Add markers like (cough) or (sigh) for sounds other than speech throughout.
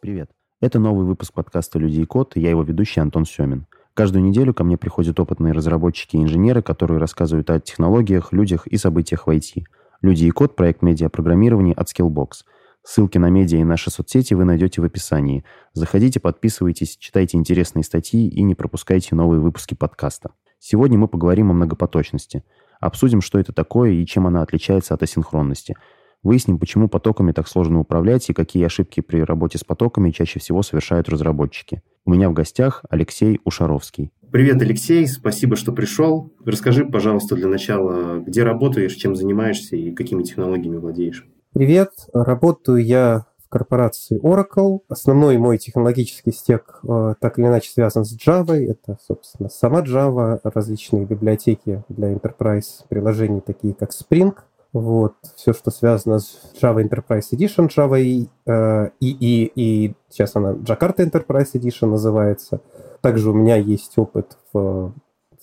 Привет. Это новый выпуск подкаста «Люди и код», и я его ведущий Антон Семин. Каждую неделю ко мне приходят опытные разработчики и инженеры, которые рассказывают о технологиях, людях и событиях в IT. «Люди и код» — проект медиапрограммирования от Skillbox. Ссылки на медиа и наши соцсети вы найдете в описании. Заходите, подписывайтесь, читайте интересные статьи и не пропускайте новые выпуски подкаста. Сегодня мы поговорим о многопоточности. Обсудим, что это такое и чем она отличается от асинхронности — Выясним, почему потоками так сложно управлять и какие ошибки при работе с потоками чаще всего совершают разработчики. У меня в гостях Алексей Ушаровский. Привет, Алексей, спасибо, что пришел. Расскажи, пожалуйста, для начала, где работаешь, чем занимаешься и какими технологиями владеешь. Привет, работаю я в корпорации Oracle. Основной мой технологический стек э, так или иначе связан с Java. Это, собственно, сама Java, различные библиотеки для enterprise приложений, такие как Spring – вот, все, что связано с Java Enterprise Edition, Java и, э, и, и, и сейчас она Jakarta Enterprise Edition называется. Также у меня есть опыт в...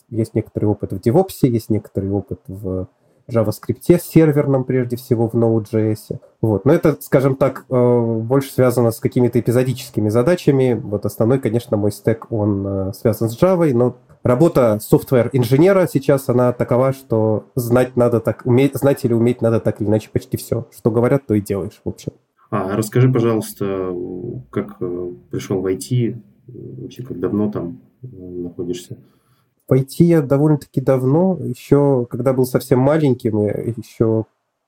Есть некоторый опыт в DevOps, есть некоторый опыт в JavaScript серверном, прежде всего в Node.js. Вот. Но это, скажем так, э, больше связано с какими-то эпизодическими задачами. Вот основной, конечно, мой стек, он э, связан с Java, но работа софтвер-инженера сейчас, она такова, что знать надо так, уметь, знать или уметь надо так или иначе почти все. Что говорят, то и делаешь, в общем. А расскажи, пожалуйста, как э, пришел в IT, вообще как давно там находишься? IT я довольно-таки давно, еще когда был совсем маленьким, еще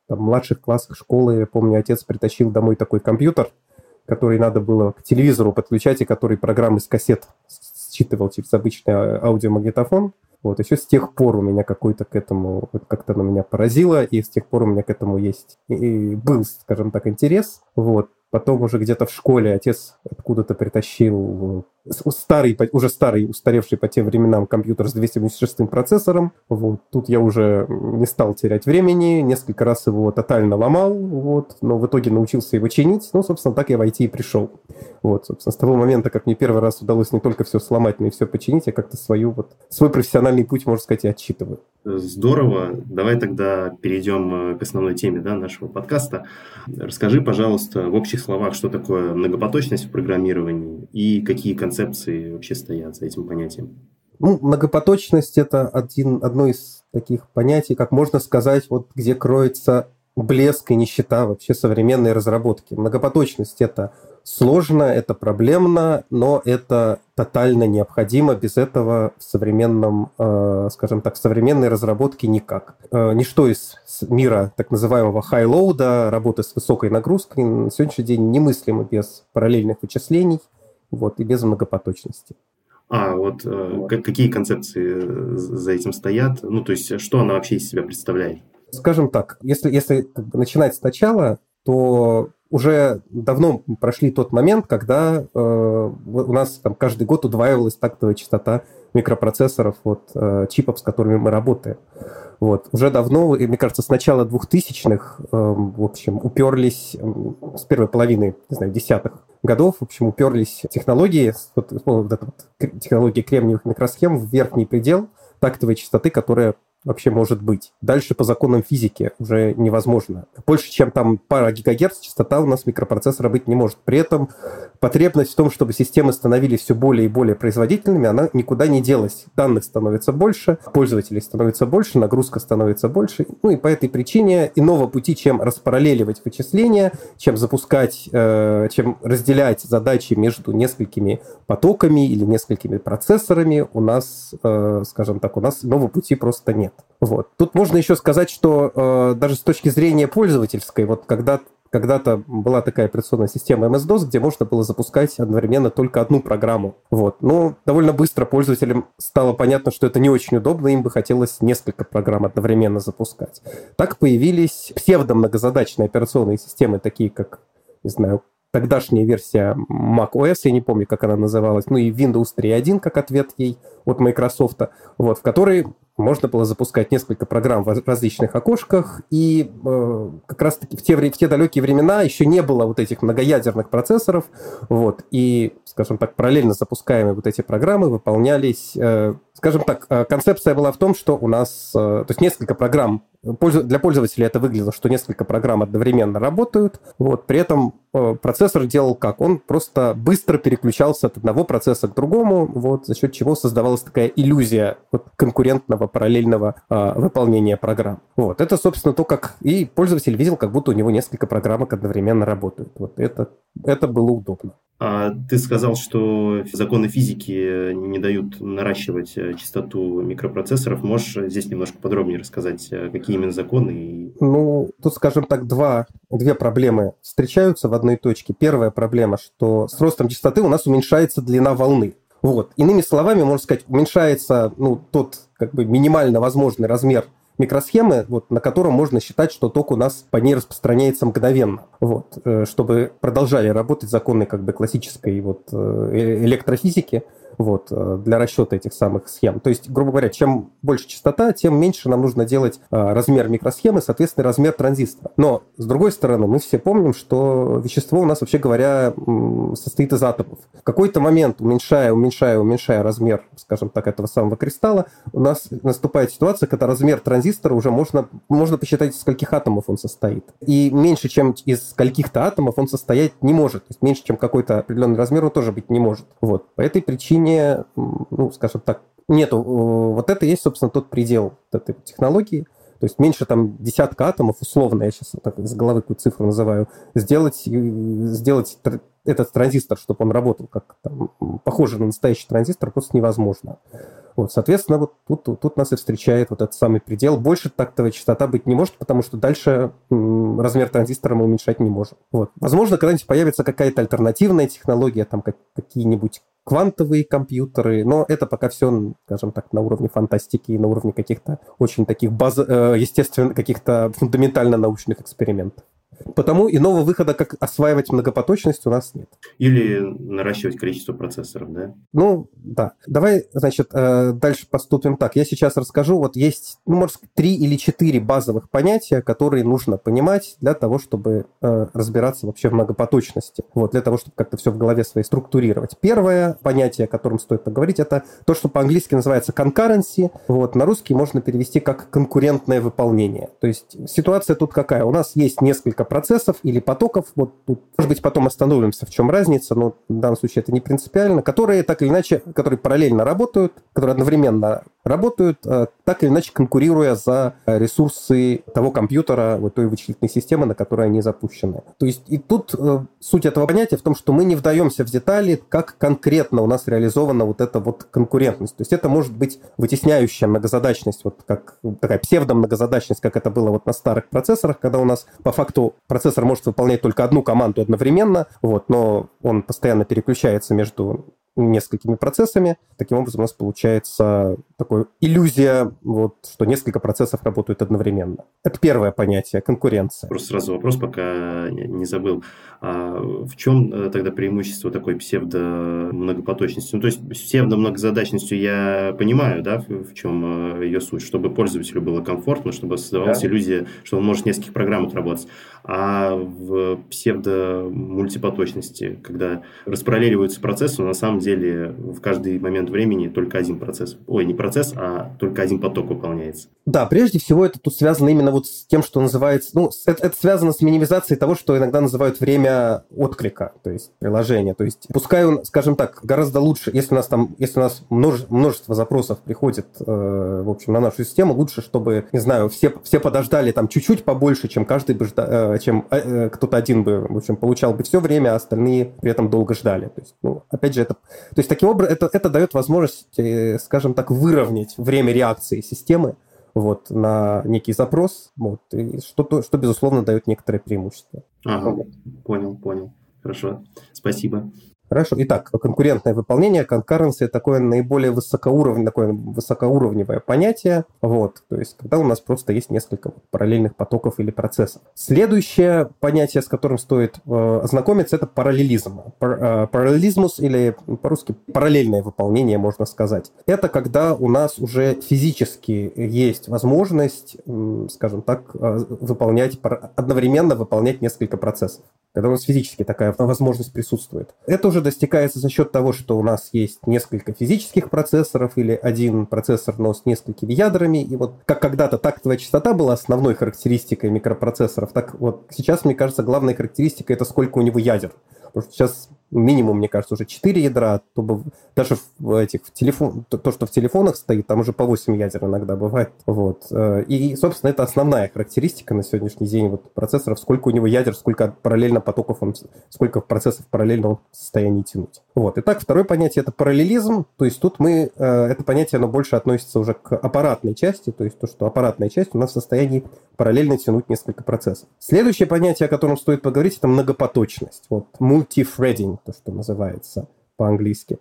там, в младших классах школы, я помню, отец притащил домой такой компьютер, который надо было к телевизору подключать, и который программы с кассет считывал через обычный а, аудиомагнитофон. Вот, еще с тех пор у меня какой-то к этому, как-то на меня поразило, и с тех пор у меня к этому есть, и был, скажем так, интерес. Вот. Потом уже где-то в школе отец откуда-то притащил старый, уже старый, устаревший по тем временам компьютер с 286 процессором. Вот. Тут я уже не стал терять времени, несколько раз его тотально ломал, вот, но в итоге научился его чинить. Ну, собственно, так я в IT и пришел. Вот, собственно, с того момента, как мне первый раз удалось не только все сломать, но и все починить, я как-то свою вот, свой профессиональный путь, можно сказать, и отчитываю. Здорово. Давай тогда перейдем э, к основной теме да, нашего подкаста. Расскажи, пожалуйста, в общих словах, что такое многопоточность в программировании и какие концепции концепции вообще стоят за этим понятием? Ну, многопоточность – это один, одно из таких понятий, как можно сказать, вот где кроется блеск и нищета вообще современной разработки. Многопоточность – это сложно, это проблемно, но это тотально необходимо. Без этого в современном, э, скажем так, в современной разработке никак. Э, ничто из мира так называемого high-load, работы с высокой нагрузкой, на сегодняшний день немыслимо без параллельных вычислений – вот, и без многопоточности. А вот э, какие концепции за этим стоят? Ну, то есть, что она вообще из себя представляет? Скажем так, если, если начинать сначала, то уже давно прошли тот момент, когда э, у нас там каждый год удваивалась тактовая частота микропроцессоров, вот, э, чипов, с которыми мы работаем. Вот. Уже давно, и, мне кажется, с начала 2000-х, э, в общем, уперлись, э, с первой половины, не знаю, десятых годов, в общем, уперлись технологии, вот, вот вот технология кремниевых микросхем в верхний предел тактовой частоты, которая вообще может быть. Дальше по законам физики уже невозможно. Больше, чем там пара гигагерц, частота у нас микропроцессора быть не может. При этом потребность в том, чтобы системы становились все более и более производительными, она никуда не делась. Данных становится больше, пользователей становится больше, нагрузка становится больше. Ну и по этой причине иного пути, чем распараллеливать вычисления, чем запускать, э, чем разделять задачи между несколькими потоками или несколькими процессорами, у нас, э, скажем так, у нас иного пути просто нет. Вот. Тут можно еще сказать, что э, даже с точки зрения пользовательской, вот когда когда-то была такая операционная система MS-DOS, где можно было запускать одновременно только одну программу. Вот. Но довольно быстро пользователям стало понятно, что это не очень удобно, им бы хотелось несколько программ одновременно запускать. Так появились псевдо-многозадачные операционные системы, такие как, не знаю, тогдашняя версия macOS, я не помню, как она называлась, ну и Windows 3.1 как ответ ей от Microsoft, вот, в которой можно было запускать несколько программ в различных окошках, и э, как раз-таки в те, в те далекие времена еще не было вот этих многоядерных процессоров, вот, и, скажем так, параллельно запускаемые вот эти программы выполнялись э, скажем так, э, концепция была в том, что у нас, э, то есть несколько программ, для пользователя это выглядело, что несколько программ одновременно работают, вот, при этом э, процессор делал как? Он просто быстро переключался от одного процесса к другому, вот, за счет чего создавалась такая иллюзия вот, конкурентного параллельного э, выполнения программ. Вот, это, собственно, то, как и пользователь видел, как будто у него несколько программок одновременно работают. Вот это, это было удобно. А ты сказал, что законы физики не дают наращивать э, частоту микропроцессоров. Можешь здесь немножко подробнее рассказать, э, какие именно законы? Ну, тут, скажем так, два, две проблемы встречаются в одной точке. Первая проблема, что с ростом частоты у нас уменьшается длина волны. Вот. Иными словами, можно сказать, уменьшается ну, тот как бы минимально возможный размер микросхемы, вот, на котором можно считать, что ток у нас по ней распространяется мгновенно. Вот, э, чтобы продолжали работать законы как бы классической вот, э, электрофизики, вот, э, для расчета этих самых схем. То есть, грубо говоря, чем больше частота, тем меньше нам нужно делать э, размер микросхемы, соответственно, размер транзистора. Но, с другой стороны, мы все помним, что вещество у нас, вообще говоря, состоит из атомов. В какой-то момент, уменьшая, уменьшая, уменьшая размер, скажем так, этого самого кристалла, у нас наступает ситуация, когда размер транзистора уже можно, можно посчитать, из скольких атомов он состоит. И меньше, чем из скольких-то атомов он состоять не может. То есть меньше, чем какой-то определенный размер он тоже быть не может. Вот. По этой причине не, ну, скажем так, нету. Вот это есть, собственно, тот предел этой технологии. То есть меньше там десятка атомов, условно, я сейчас так из головы какую цифру называю, сделать, сделать этот транзистор, чтобы он работал как там, похоже на настоящий транзистор, просто невозможно. Вот, соответственно, вот тут, тут нас и встречает вот этот самый предел. Больше тактовая частота быть не может, потому что дальше м, размер транзистора мы уменьшать не можем. Вот. Возможно, когда-нибудь появится какая-то альтернативная технология, там как, какие-нибудь квантовые компьютеры, но это пока все, скажем так, на уровне фантастики и на уровне каких-то очень таких баз, э, естественно, каких-то фундаментально научных экспериментов. Потому иного выхода, как осваивать многопоточность, у нас нет. Или наращивать количество процессоров, да? Ну, да. Давай, значит, э, дальше поступим так. Я сейчас расскажу. Вот есть, ну, может, три или четыре базовых понятия, которые нужно понимать для того, чтобы э, разбираться вообще в многопоточности. Вот, для того, чтобы как-то все в голове своей структурировать. Первое понятие, о котором стоит поговорить, это то, что по-английски называется concurrency. Вот, на русский можно перевести как конкурентное выполнение. То есть ситуация тут какая? У нас есть несколько процессов или потоков, вот тут, может быть, потом остановимся, в чем разница, но в данном случае это не принципиально, которые так или иначе, которые параллельно работают, которые одновременно работают, э, так или иначе конкурируя за ресурсы того компьютера, вот той вычислительной системы, на которой они запущены. То есть и тут э, суть этого понятия в том, что мы не вдаемся в детали, как конкретно у нас реализована вот эта вот конкурентность. То есть это может быть вытесняющая многозадачность, вот как такая псевдомногозадачность, как это было вот на старых процессорах, когда у нас по факту процессор может выполнять только одну команду одновременно, вот, но он постоянно переключается между несколькими процессами. Таким образом, у нас получается такая иллюзия, вот, что несколько процессов работают одновременно. Это первое понятие, конкуренция. Просто сразу вопрос, пока не забыл. А в чем э, тогда преимущество такой псевдо-многопоточности? Ну, то есть псевдо-многозадачностью я понимаю, да, в чем э, ее суть, чтобы пользователю было комфортно, чтобы создавалась да. иллюзия, что он может в нескольких программах работать. А в псевдо-мультипоточности, когда распараллеливаются процессы, но на самом деле в каждый момент времени только один процесс, ой, не процесс, а только один поток выполняется. Да, прежде всего это тут связано именно вот с тем, что называется, ну, это, это связано с минимизацией того, что иногда называют время отклика, то есть приложения. То есть пускай он, скажем так, гораздо лучше, если у нас там, если у нас множество, множество запросов приходит, э, в общем, на нашу систему, лучше, чтобы, не знаю, все, все подождали там чуть-чуть побольше, чем каждый бы ждал, э, чем э, э, кто-то один бы, в общем, получал бы все время, а остальные при этом долго ждали. То есть, ну, опять же, это, то есть таким образом это, это дает возможность, э, скажем так, выровнять время реакции системы вот, на некий запрос, вот, и что, что, безусловно, дает некоторое преимущество. Ага, понял, понял. Хорошо, спасибо. Хорошо. Итак, конкурентное выполнение, это такое наиболее высокоуровневое, такое высокоуровневое понятие. Вот. То есть, когда у нас просто есть несколько параллельных потоков или процессов. Следующее понятие, с которым стоит э, ознакомиться, это параллелизм. Пар, э, параллелизмус или по-русски параллельное выполнение, можно сказать. Это когда у нас уже физически есть возможность, скажем так, э, выполнять, одновременно выполнять несколько процессов когда у нас физически такая возможность присутствует. Это уже достигается за счет того, что у нас есть несколько физических процессоров или один процессор, но с несколькими ядрами. И вот как когда-то тактовая частота была основной характеристикой микропроцессоров, так вот сейчас, мне кажется, главная характеристика – это сколько у него ядер. Потому что сейчас минимум, мне кажется, уже 4 ядра, то бы, даже в этих в телефон, то, то, что в телефонах стоит, там уже по 8 ядер иногда бывает. Вот. Э, и, собственно, это основная характеристика на сегодняшний день вот процессоров, сколько у него ядер, сколько параллельно потоков он, сколько процессов параллельно он в состоянии тянуть. Вот. Итак, второе понятие – это параллелизм, то есть тут мы, э, это понятие, оно больше относится уже к аппаратной части, то есть то, что аппаратная часть у нас в состоянии параллельно тянуть несколько процессов. Следующее понятие, о котором стоит поговорить, это многопоточность. Вот, multi-threading то, что называется по-английски.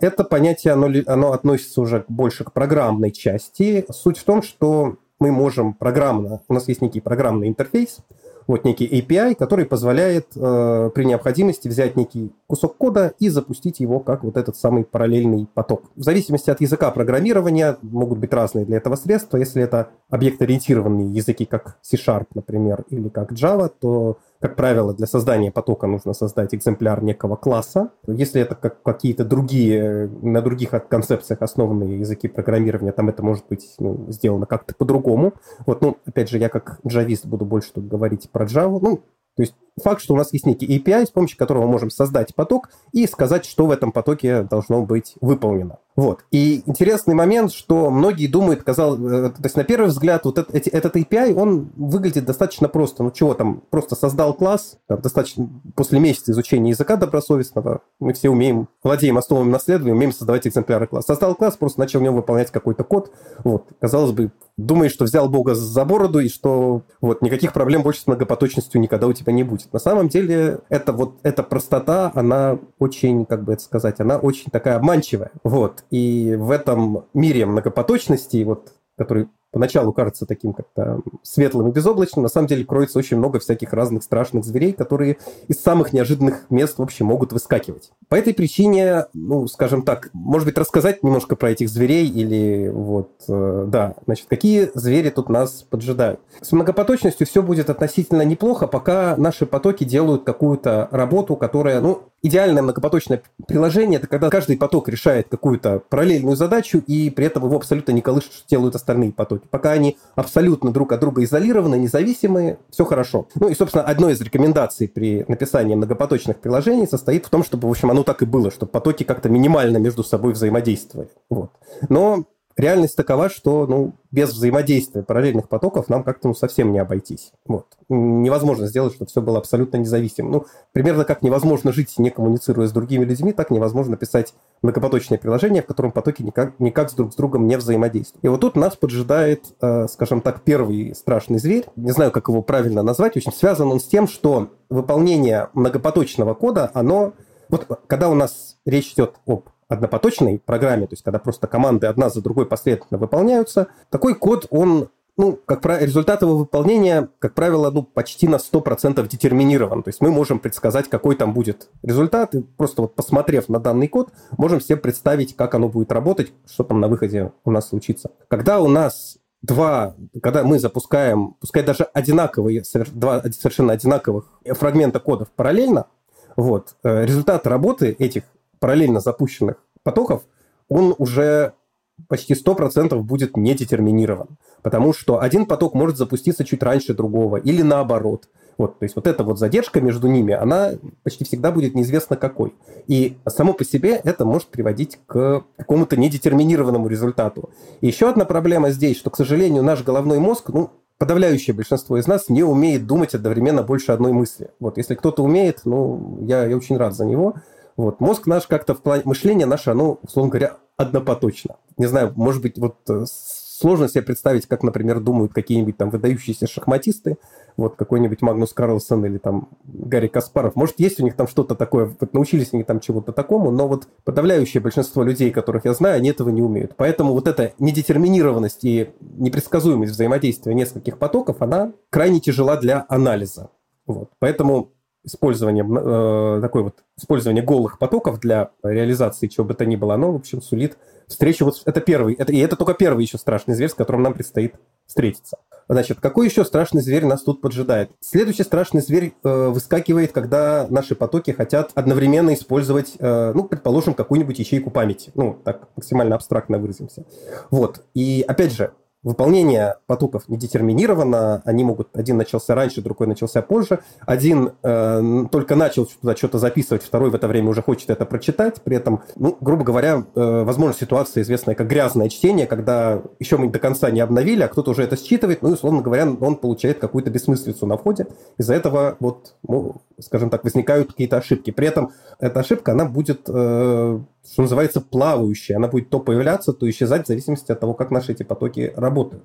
Это понятие, оно, оно относится уже больше к программной части. Суть в том, что мы можем программно, у нас есть некий программный интерфейс, вот некий API, который позволяет э, при необходимости взять некий кусок кода и запустить его как вот этот самый параллельный поток. В зависимости от языка программирования могут быть разные для этого средства. Если это объект-ориентированные языки, как C-Sharp, например, или как Java, то как правило, для создания потока нужно создать экземпляр некого класса. Если это как какие-то другие, на других концепциях основанные языки программирования, там это может быть ну, сделано как-то по-другому. Вот, ну, опять же, я как джавист буду больше тут говорить про Java. Ну, то есть факт, что у нас есть некий API, с помощью которого мы можем создать поток и сказать, что в этом потоке должно быть выполнено. Вот. И интересный момент, что многие думают, казалось, э, то есть на первый взгляд вот этот, этот API, он выглядит достаточно просто. Ну чего там, просто создал класс, там, достаточно после месяца изучения языка добросовестного, мы все умеем, владеем основами наследования, умеем создавать экземпляры класса. Создал класс, просто начал в нем выполнять какой-то код. Вот. Казалось бы, думаешь, что взял Бога за бороду и что вот никаких проблем больше с многопоточностью никогда у тебя не будет. На самом деле, это вот эта простота, она очень, как бы это сказать, она очень такая обманчивая. Вот. И в этом мире многопоточности, вот, который поначалу кажется таким как-то светлым и безоблачным, на самом деле кроется очень много всяких разных страшных зверей, которые из самых неожиданных мест вообще могут выскакивать. По этой причине, ну, скажем так, может быть, рассказать немножко про этих зверей или вот, э, да, значит, какие звери тут нас поджидают. С многопоточностью все будет относительно неплохо, пока наши потоки делают какую-то работу, которая, ну, идеальное многопоточное приложение – это когда каждый поток решает какую-то параллельную задачу, и при этом его абсолютно не колышет, что делают остальные потоки. Пока они абсолютно друг от друга изолированы, независимые, все хорошо. Ну и, собственно, одной из рекомендаций при написании многопоточных приложений состоит в том, чтобы, в общем, оно так и было, чтобы потоки как-то минимально между собой взаимодействовали. Вот. Но реальность такова, что ну, без взаимодействия параллельных потоков нам как-то ну, совсем не обойтись. Вот. Невозможно сделать, чтобы все было абсолютно независимым. Ну, примерно как невозможно жить, не коммуницируя с другими людьми, так невозможно писать многопоточное приложение, в котором потоки никак, никак с друг с другом не взаимодействуют. И вот тут нас поджидает, э, скажем так, первый страшный зверь. Не знаю, как его правильно назвать. Очень связан он с тем, что выполнение многопоточного кода, оно... Вот когда у нас речь идет об однопоточной программе, то есть когда просто команды одна за другой последовательно выполняются, такой код, он ну, как правило, результат его выполнения, как правило, ну, почти на 100% детерминирован. То есть мы можем предсказать, какой там будет результат, и просто вот посмотрев на данный код, можем себе представить, как оно будет работать, что там на выходе у нас случится. Когда у нас два, когда мы запускаем, пускай даже одинаковые, два совершенно одинаковых фрагмента кодов параллельно, вот, э, результат работы этих параллельно запущенных потоков, он уже почти 100% будет не детерминирован. Потому что один поток может запуститься чуть раньше другого или наоборот. Вот, то есть вот эта вот задержка между ними, она почти всегда будет неизвестно какой. И само по себе это может приводить к какому-то недетерминированному результату. И еще одна проблема здесь, что, к сожалению, наш головной мозг, ну, подавляющее большинство из нас не умеет думать одновременно больше одной мысли. Вот, если кто-то умеет, ну, я, я очень рад за него, вот. Мозг наш как-то в плане мышления наше, оно, условно говоря, однопоточно. Не знаю, может быть, вот э, сложно себе представить, как, например, думают какие-нибудь там выдающиеся шахматисты, вот какой-нибудь Магнус Карлсон или там Гарри Каспаров. Может, есть у них там что-то такое, вот научились они там чего-то такому, но вот подавляющее большинство людей, которых я знаю, они этого не умеют. Поэтому вот эта недетерминированность и непредсказуемость взаимодействия нескольких потоков, она крайне тяжела для анализа. Вот. Поэтому использование, э, такой вот, использование голых потоков для реализации чего бы то ни было, оно, в общем, сулит встречу. Вот это первый, это, и это только первый еще страшный зверь, с которым нам предстоит встретиться. Значит, какой еще страшный зверь нас тут поджидает? Следующий страшный зверь э, выскакивает, когда наши потоки хотят одновременно использовать, э, ну, предположим, какую-нибудь ячейку памяти. Ну, так максимально абстрактно выразимся. Вот. И опять же, Выполнение потоков не детерминировано, они могут, один начался раньше, другой начался позже, один э, только начал туда что-то записывать, второй в это время уже хочет это прочитать, при этом, ну, грубо говоря, э, возможно ситуация известная как грязное чтение, когда еще мы до конца не обновили, а кто-то уже это считывает, ну, и, условно говоря, он получает какую-то бессмыслицу на входе, из-за этого вот, ну, скажем так, возникают какие-то ошибки. При этом эта ошибка, она будет э, что называется, плавающая. Она будет то появляться, то исчезать в зависимости от того, как наши эти потоки работают.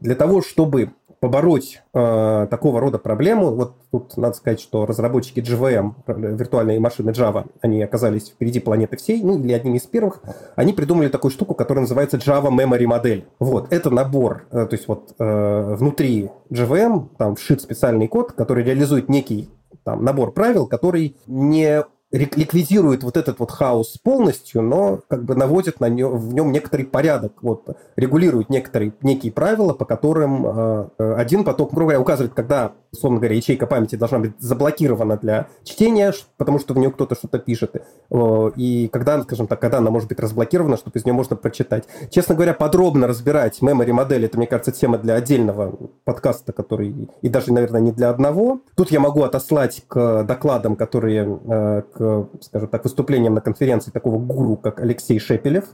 Для того, чтобы побороть э, такого рода проблему, вот тут надо сказать, что разработчики JVM, виртуальные машины Java, они оказались впереди планеты всей, ну или одними из первых, они придумали такую штуку, которая называется Java Memory Model. Вот, это набор, э, то есть вот э, внутри JVM там вшит специальный код, который реализует некий там, набор правил, который не ликвидирует вот этот вот хаос полностью, но как бы наводит на нем, в нем некоторый порядок, вот, регулирует некоторые, некие правила, по которым э, э один поток, грубо говоря, указывает, когда, условно говоря, ячейка памяти должна быть заблокирована для чтения, потому что в нее кто-то что-то пишет, э, и когда, скажем так, когда она может быть разблокирована, чтобы из нее можно прочитать. Честно говоря, подробно разбирать memory модель, это, мне кажется, тема для отдельного подкаста, который, и даже, наверное, не для одного. Тут я могу отослать к докладам, которые, э, скажем так, выступлением на конференции такого гуру, как Алексей Шепелев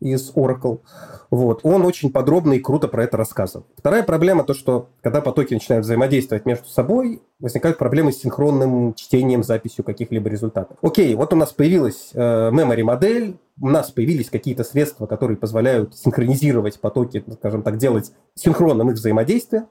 из Oracle. Вот. Он очень подробно и круто про это рассказывал. Вторая проблема то, что когда потоки начинают взаимодействовать между собой, возникают проблемы с синхронным чтением, записью каких-либо результатов. Окей, вот у нас появилась э, memory модель, у нас появились какие-то средства, которые позволяют синхронизировать потоки, скажем так, делать синхронным их взаимодействие.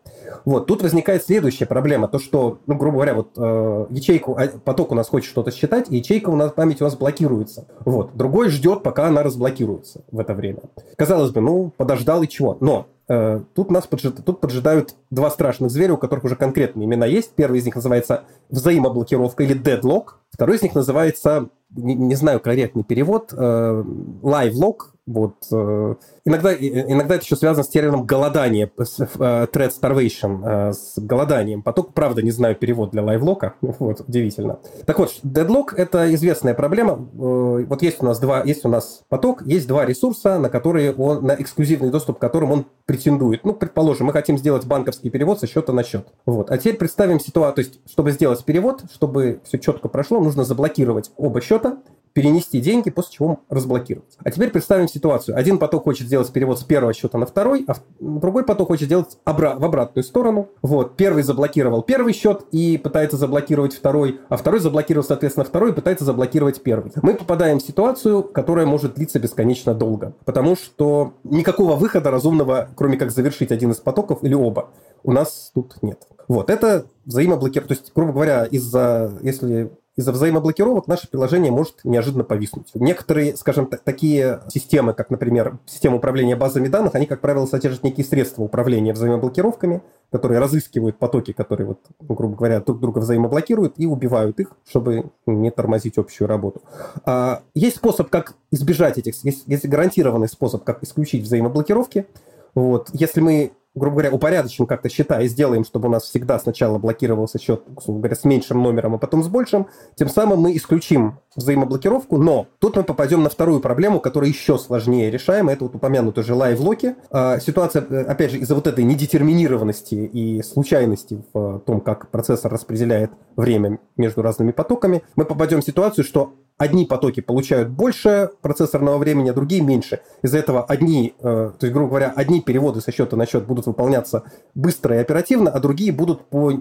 Вот, тут возникает следующая проблема, то что, ну, грубо говоря, вот э, ячейку, а, поток у нас хочет что-то считать, и ячейка у нас, память у нас блокируется. Вот, другой ждет, пока она разблокируется в это время. Казалось бы, ну, подождал и чего. Но э, тут нас поджидают, тут поджидают два страшных зверя, у которых уже конкретные имена есть. Первый из них называется взаимоблокировка или deadlock. Второй из них называется не, не знаю корректный перевод, э, live-log, вот. Э, иногда, иногда это еще связано с термином голодание, с, э, thread starvation, э, с голоданием. Поток, правда, не знаю перевод для лайвлока, (laughs) вот, удивительно. Так вот, deadlock – это известная проблема. Вот есть у нас два, есть у нас поток, есть два ресурса, на которые он, на эксклюзивный доступ к которым он претендует. Ну, предположим, мы хотим сделать банковский перевод со счета на счет. Вот. А теперь представим ситуацию, то есть, чтобы сделать перевод, чтобы все четко прошло, нужно заблокировать оба счета, перенести деньги, после чего разблокировать. А теперь представим ситуацию. Один поток хочет сделать перевод с первого счета на второй, а другой поток хочет сделать обра- в обратную сторону. Вот. Первый заблокировал первый счет и пытается заблокировать второй, а второй заблокировал, соответственно, второй и пытается заблокировать первый. Мы попадаем в ситуацию, которая может длиться бесконечно долго, потому что никакого выхода разумного, кроме как завершить один из потоков или оба, у нас тут нет. Вот, это взаимоблокировка. То есть, грубо говоря, из-за, если из-за взаимоблокировок наше приложение может неожиданно повиснуть. Некоторые, скажем так, такие системы, как, например, система управления базами данных, они, как правило, содержат некие средства управления взаимоблокировками, которые разыскивают потоки, которые, вот, грубо говоря, друг друга взаимоблокируют и убивают их, чтобы не тормозить общую работу. А, есть способ, как избежать этих, есть, есть гарантированный способ, как исключить взаимоблокировки. Вот. Если мы грубо говоря, упорядочим как-то счета и сделаем, чтобы у нас всегда сначала блокировался счет, грубо говоря, с меньшим номером, а потом с большим, тем самым мы исключим взаимоблокировку, но тут мы попадем на вторую проблему, которая еще сложнее решаема, это вот упомянутые же лайв-локи. А, ситуация, э, опять же, из-за вот этой недетерминированности и случайности в том, как процессор распределяет время между разными потоками, мы попадем в ситуацию, что одни потоки получают больше процессорного времени, а другие меньше. Из-за этого одни, э, то есть, грубо говоря, одни переводы со счета на счет будут выполняться быстро и оперативно, а другие будут по,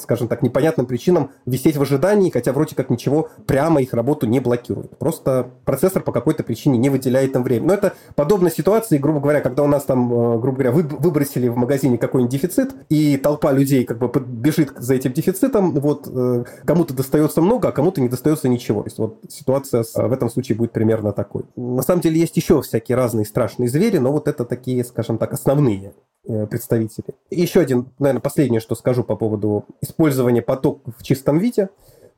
скажем так, непонятным причинам висеть в ожидании, хотя вроде как ничего прямо их работу не блокирует. Просто процессор по какой-то причине не выделяет им время. Но это подобная ситуация, грубо говоря, когда у нас там, э, грубо говоря, выбросили в магазине какой-нибудь дефицит, и толпа людей как бы бежит за этим дефицитом, вот э, кому-то достается много, а кому-то не достается ничего. То есть вот ситуация в этом случае будет примерно такой. На самом деле есть еще всякие разные страшные звери, но вот это такие, скажем так, основные э, представители. Еще один, наверное, последнее, что скажу по поводу использования потоков в чистом виде,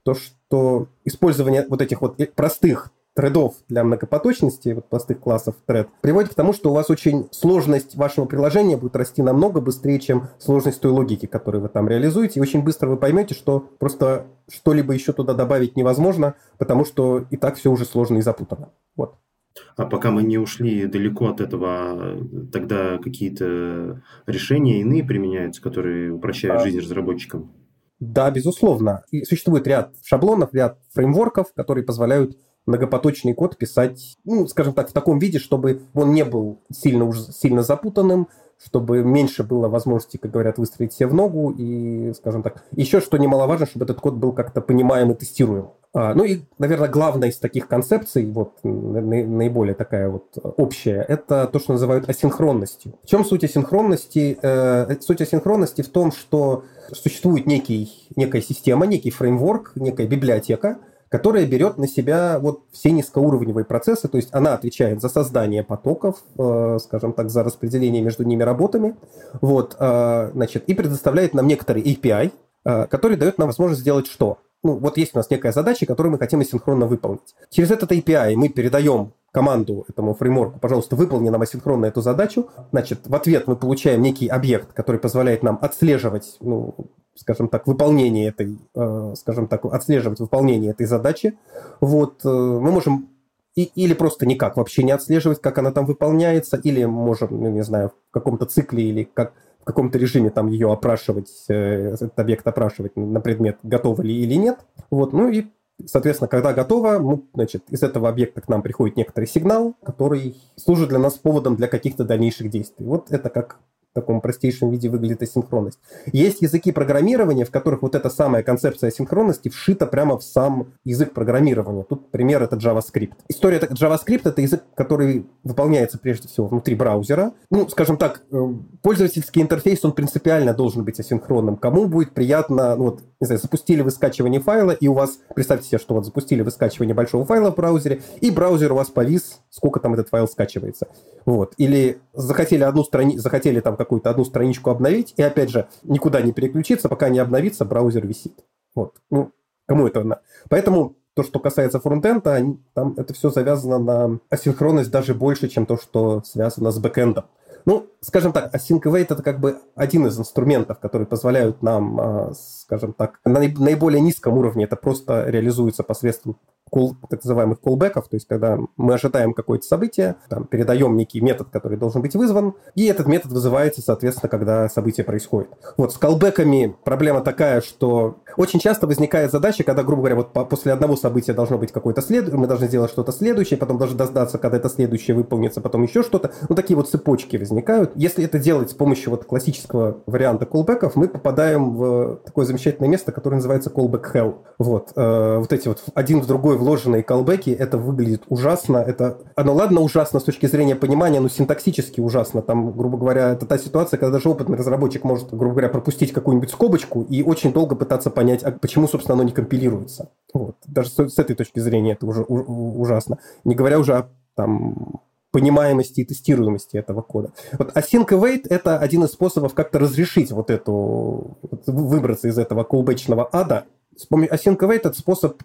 то, что использование вот этих вот простых тредов для многопоточности, вот простых классов тред, приводит к тому, что у вас очень сложность вашего приложения будет расти намного быстрее, чем сложность той логики, которую вы там реализуете. И очень быстро вы поймете, что просто что-либо еще туда добавить невозможно, потому что и так все уже сложно и запутано. Вот. А пока мы не ушли далеко от этого, тогда какие-то решения иные применяются, которые упрощают а... жизнь разработчикам? Да, безусловно. И существует ряд шаблонов, ряд фреймворков, которые позволяют многопоточный код писать, ну, скажем так, в таком виде, чтобы он не был сильно, уж сильно запутанным, чтобы меньше было возможности, как говорят, выстроить себе в ногу, и, скажем так, еще что немаловажно, чтобы этот код был как-то понимаем и тестируем. А, ну и, наверное, главная из таких концепций, вот наиболее такая вот общая, это то, что называют асинхронностью. В чем суть асинхронности? Э, суть асинхронности в том, что существует некий, некая система, некий фреймворк, некая библиотека, которая берет на себя вот все низкоуровневые процессы, то есть она отвечает за создание потоков, э, скажем так, за распределение между ними работами, вот, э, значит, и предоставляет нам некоторый API, э, который дает нам возможность сделать что? Ну, вот есть у нас некая задача, которую мы хотим асинхронно выполнить. Через этот API мы передаем команду этому фреймворку, пожалуйста, выполни нам асинхронно эту задачу. Значит, в ответ мы получаем некий объект, который позволяет нам отслеживать, ну, скажем так, выполнение этой, э, скажем так, отслеживать выполнение этой задачи. Вот, э, мы можем и, или просто никак вообще не отслеживать, как она там выполняется, или можем, ну, не знаю, в каком-то цикле или как каком-то режиме там ее опрашивать, э, этот объект опрашивать на предмет, готов ли или нет. Вот, ну и Соответственно, когда готово, мы, значит, из этого объекта к нам приходит некоторый сигнал, который служит для нас поводом для каких-то дальнейших действий. Вот это как таком простейшем виде выглядит асинхронность. Есть языки программирования, в которых вот эта самая концепция асинхронности вшита прямо в сам язык программирования. Тут пример это JavaScript. История JavaScript это язык, который выполняется прежде всего внутри браузера. Ну, скажем так, э, пользовательский интерфейс, он принципиально должен быть асинхронным. Кому будет приятно, ну вот, не знаю, запустили вы скачивание файла, и у вас, представьте себе, что вот запустили вы скачивание большого файла в браузере, и браузер у вас повис, сколько там этот файл скачивается. Вот. Или захотели одну страницу, захотели там какую-то одну страничку обновить, и опять же, никуда не переключиться, пока не обновится, браузер висит. Вот. Ну, кому это надо? Поэтому то, что касается фронтенда, там это все завязано на асинхронность даже больше, чем то, что связано с бэкэндом. Ну, скажем так, Async Await это как бы один из инструментов, которые позволяют нам, а, скажем так, на наиболее низком уровне это просто реализуется посредством call, так называемых callbackов, то есть когда мы ожидаем какое-то событие, там, передаем некий метод, который должен быть вызван, и этот метод вызывается, соответственно, когда событие происходит. Вот с callbackами проблема такая, что очень часто возникает задача, когда, грубо говоря, вот после одного события должно быть какое-то следующее, мы должны сделать что-то следующее, потом должны дождаться, когда это следующее выполнится, потом еще что-то. Ну, такие вот цепочки возникают. Если это делать с помощью вот классического варианта callbackов, мы попадаем в такое замечательное место, которое называется callback hell. Вот. Э, вот эти вот один в другой вложенные колбеки, это выглядит ужасно. Это, оно ладно ужасно с точки зрения понимания, но синтаксически ужасно. Там, грубо говоря, это та ситуация, когда даже опытный разработчик может, грубо говоря, пропустить какую-нибудь скобочку и очень долго пытаться понять, а почему, собственно, оно не компилируется. Вот. Даже с, с этой точки зрения это уже ужасно. Не говоря уже о там, понимаемости и тестируемости этого кода. Вот async await – это один из способов как-то разрешить вот эту, выбраться из этого колбечного ада, Async await – это способ,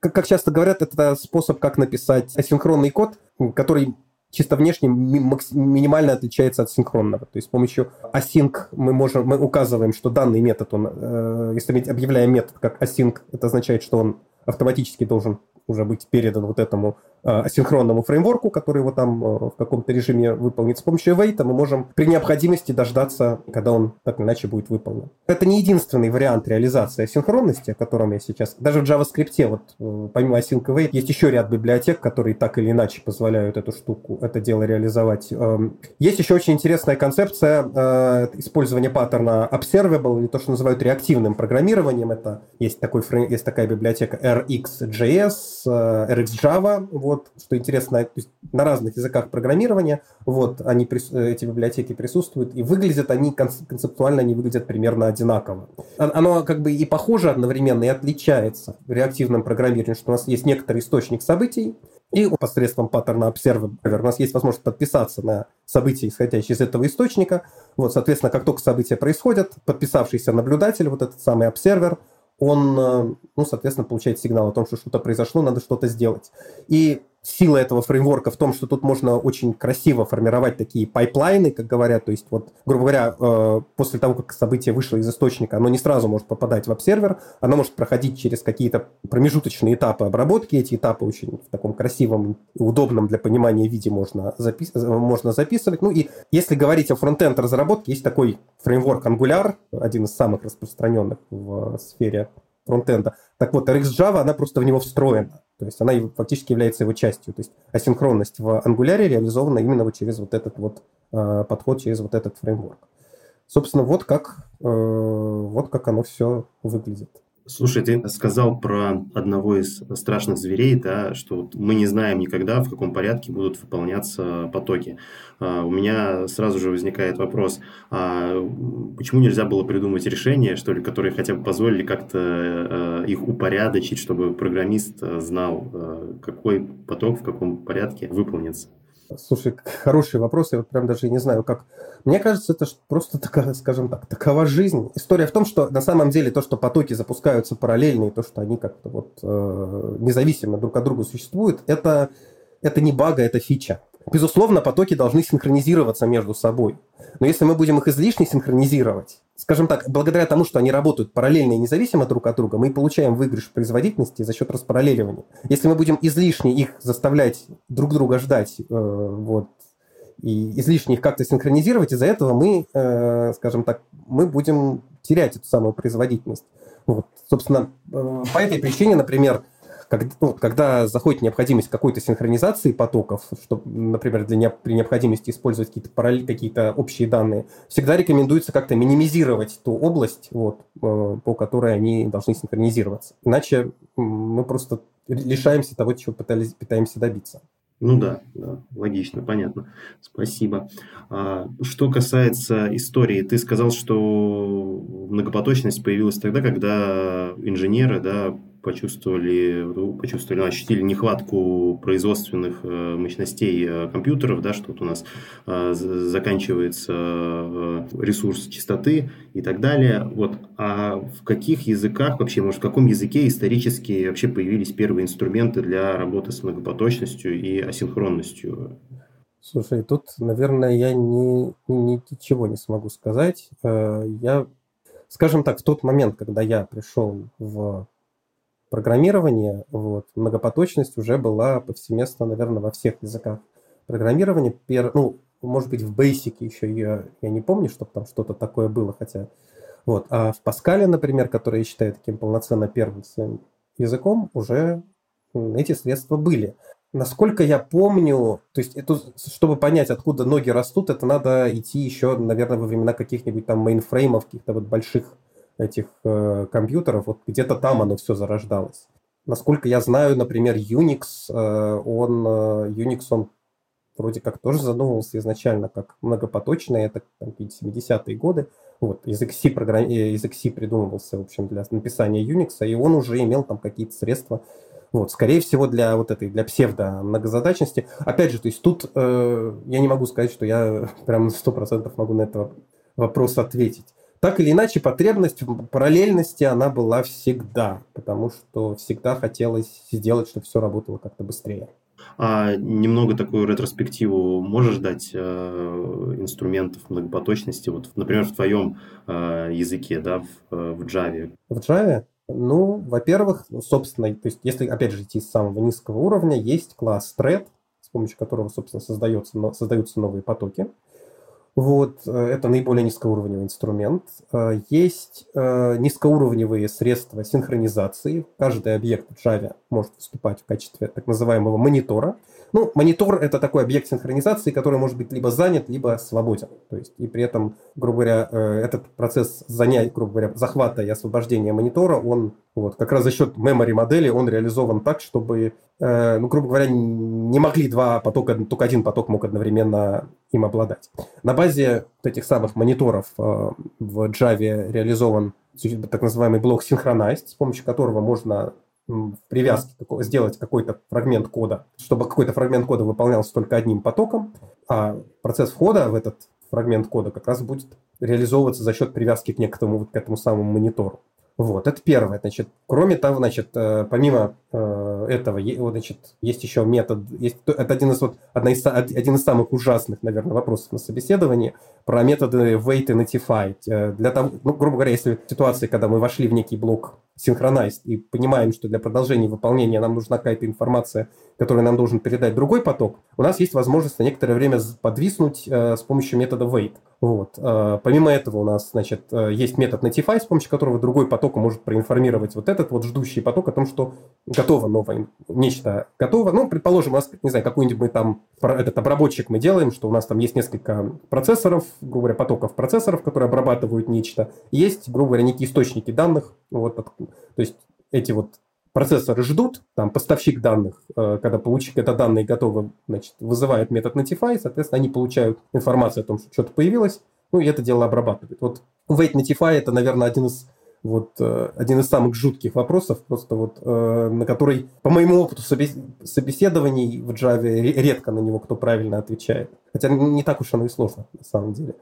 как, часто говорят, это способ, как написать асинхронный код, который чисто внешне минимально отличается от синхронного. То есть с помощью async мы можем, мы указываем, что данный метод, он, э, если мы объявляем метод как async, это означает, что он автоматически должен уже быть передан вот этому асинхронному фреймворку, который его там в каком-то режиме выполнит. С помощью await мы можем при необходимости дождаться, когда он так или иначе будет выполнен. Это не единственный вариант реализации асинхронности, о котором я сейчас... Даже в JavaScript, вот помимо async await, есть еще ряд библиотек, которые так или иначе позволяют эту штуку, это дело реализовать. Эм, есть еще очень интересная концепция э, использования паттерна observable, или то, что называют реактивным программированием. Это есть, такой, есть такая библиотека RxJS, э, RxJava, вот, что интересно, на разных языках программирования, вот, они, эти библиотеки присутствуют, и выглядят они, концептуально они выглядят примерно одинаково. Оно как бы и похоже одновременно, и отличается в реактивном программировании, что у нас есть некоторый источник событий, и посредством паттерна Observer у нас есть возможность подписаться на события, исходящие из этого источника. Вот, соответственно, как только события происходят, подписавшийся наблюдатель, вот этот самый Observer, он, э, ну, соответственно, получает сигнал о том, что что-то произошло, надо что-то сделать. И сила этого фреймворка в том, что тут можно очень красиво формировать такие пайплайны, как говорят, то есть вот, грубо говоря, э, после того, как событие вышло из источника, оно не сразу может попадать в observer, оно может проходить через какие-то промежуточные этапы обработки, эти этапы очень в таком красивом удобном для понимания виде можно, запис... можно записывать. Ну и если говорить о frontend разработке, есть такой фреймворк Angular, один из самых распространенных в сфере фронтенда. Так вот, RxJava, она просто в него встроена. То есть она фактически является его частью. То есть асинхронность в Angular реализована именно вот через вот этот вот э, подход, через вот этот фреймворк. Собственно, вот как, э, вот как оно все выглядит. Слушай, ты сказал про одного из страшных зверей, да, что мы не знаем никогда, в каком порядке будут выполняться потоки. А, у меня сразу же возникает вопрос, а почему нельзя было придумать решение, что ли, которые хотя бы позволили как-то э, их упорядочить, чтобы программист знал, э, какой поток в каком порядке выполнится? Слушай, хороший вопрос. Я вот прям даже не знаю, как... Мне кажется, это просто, такая, скажем так, такова жизнь. История в том, что на самом деле то, что потоки запускаются параллельно, и то, что они как-то вот э, независимо друг от друга существуют, это, это не бага, это фича. Безусловно, потоки должны синхронизироваться между собой. Но если мы будем их излишне синхронизировать, скажем так, благодаря тому, что они работают параллельно и независимо друг от друга, мы получаем выигрыш в производительности за счет распараллеливания. Если мы будем излишне их заставлять друг друга ждать, э, вот, и излишне их как-то синхронизировать, из-за этого мы, э, скажем так, мы будем терять эту самую производительность. Вот, собственно, э, по этой причине, например, когда, ну, когда заходит необходимость какой-то синхронизации потоков, чтобы, например, для не, при необходимости использовать какие-то параллель, какие-то общие данные, всегда рекомендуется как-то минимизировать ту область, вот, э, по которой они должны синхронизироваться. Иначе мы просто лишаемся того, чего пытались, пытаемся добиться. Ну да, да, логично, понятно. Спасибо. А, что касается истории, ты сказал, что многопоточность появилась тогда, когда инженеры да, почувствовали, ну, почувствовали, ощутили нехватку производственных э, мощностей э, компьютеров, да, что вот у нас э, заканчивается ресурс частоты и так далее. Вот. А в каких языках вообще, может, в каком языке исторически вообще появились первые инструменты для работы с многопоточностью и асинхронностью? Слушай, тут, наверное, я ни, ничего не смогу сказать. Я, скажем так, в тот момент, когда я пришел в программирования, вот, многопоточность уже была повсеместно, наверное, во всех языках программирования. Пер, ну, может быть, в Basic еще я, я не помню, чтобы там что-то такое было, хотя... Вот. А в Паскале, например, который я считаю таким полноценно первым своим языком, уже эти средства были. Насколько я помню, то есть это, чтобы понять, откуда ноги растут, это надо идти еще, наверное, во времена каких-нибудь там мейнфреймов, каких-то вот больших этих э, компьютеров, вот где-то там оно все зарождалось. Насколько я знаю, например, Unix, э, он, э, Unix, он вроде как тоже задумывался изначально как многопоточный, это там, 70-е годы. Вот, язык C, программ... Э, язык C придумывался, в общем, для написания Unix, и он уже имел там какие-то средства, вот, скорее всего, для вот этой, для псевдо многозадачности. Опять же, то есть тут э, я не могу сказать, что я (laughs) прям на 100% могу на этот вопрос ответить так или иначе, потребность в параллельности, она была всегда, потому что всегда хотелось сделать, чтобы все работало как-то быстрее. А немного такую ретроспективу можешь дать э, инструментов многопоточности, вот, например, в твоем э, языке, да, в, э, в Java? В Java? Ну, во-первых, собственно, то есть если, опять же, идти с самого низкого уровня, есть класс thread, с помощью которого, собственно, создается, создаются новые потоки. Вот, э, это наиболее низкоуровневый инструмент. Э, есть э, низкоуровневые средства синхронизации. Каждый объект в Java может выступать в качестве так называемого монитора. Ну, монитор – это такой объект синхронизации, который может быть либо занят, либо свободен. То есть, и при этом, грубо говоря, этот процесс занятия, грубо говоря, захвата и освобождения монитора, он вот, как раз за счет memory модели он реализован так, чтобы, э, ну, грубо говоря, не могли два потока, только один поток мог одновременно им обладать. На базе этих самых мониторов э, в Java реализован так называемый блок Synchronized, с помощью которого можно в привязке сделать какой-то фрагмент кода, чтобы какой-то фрагмент кода выполнялся только одним потоком, а процесс входа в этот фрагмент кода как раз будет реализовываться за счет привязки к некоторому к этому самому монитору. Вот, это первое. Значит, кроме того, значит, э, помимо э, этого, значит, есть еще метод, есть, это один из, вот, одна из, один из самых ужасных, наверное, вопросов на собеседовании, про методы wait и notify. Э, для того, ну, грубо говоря, если ситуация, когда мы вошли в некий блок synchronized и понимаем, что для продолжения выполнения нам нужна какая-то информация, которую нам должен передать другой поток, у нас есть возможность на некоторое время подвиснуть э, с помощью метода wait. Вот. Э, помимо этого у нас, значит, э, есть метод notify, с помощью которого другой поток может проинформировать вот этот вот ждущий поток о том, что готово новое, нечто готово. Ну, предположим, у нас, не знаю, какой-нибудь мы там, этот обработчик мы делаем, что у нас там есть несколько процессоров, грубо говоря, потоков процессоров, которые обрабатывают нечто. Есть, грубо говоря, некие источники данных, вот, то есть эти вот процессоры ждут, там поставщик данных, э, когда получит это данные готовы, значит, вызывает метод notify, соответственно, они получают информацию о том, что что-то появилось, ну и это дело обрабатывает. Вот wait notify это, наверное, один из вот э, один из самых жутких вопросов, просто вот э, на который, по моему опыту собеседований в Java редко на него кто правильно отвечает. Хотя не так уж оно и сложно на самом деле.